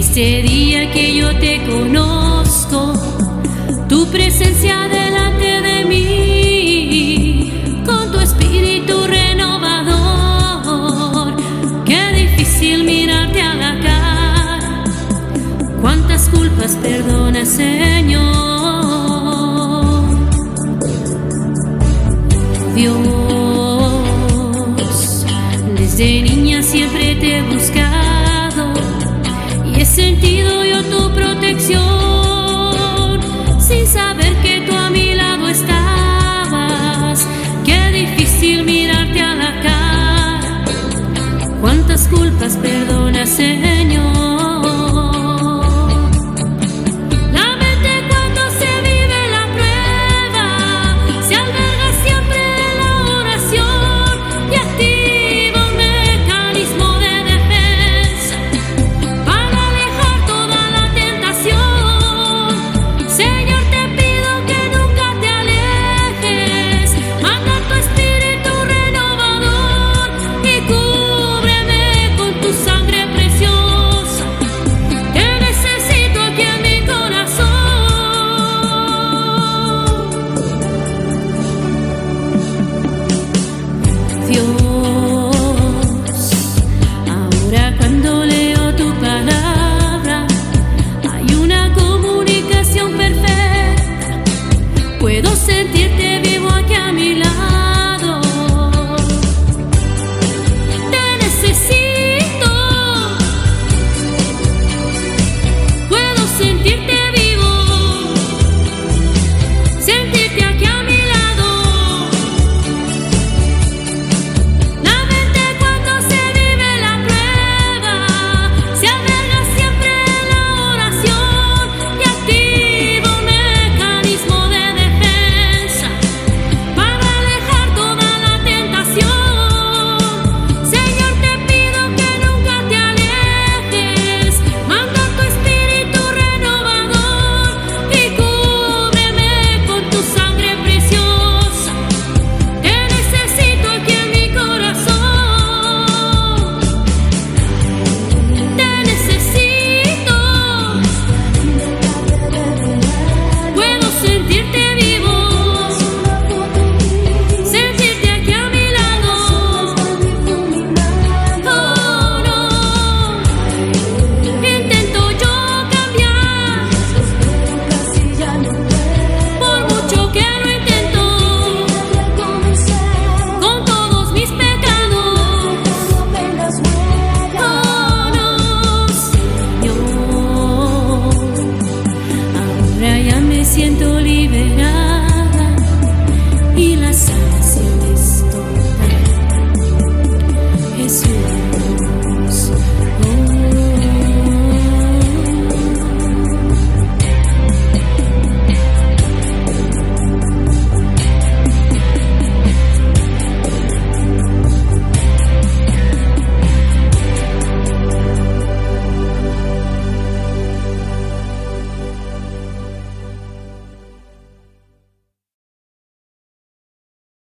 Este día que yo te conozco, tu presencia delante de mí, con tu espíritu renovador, qué difícil mirarte a la cara, cuántas culpas perdona Señor. Dios, desde niña siempre te he sentido yo tu protección. Sin saber que tú a mi lado estabas. Qué difícil mirarte a la cara, cuántas culpas perdona Ahora, cuando leo tu palabra, hay una comunicación perfecta. Puedo sentir.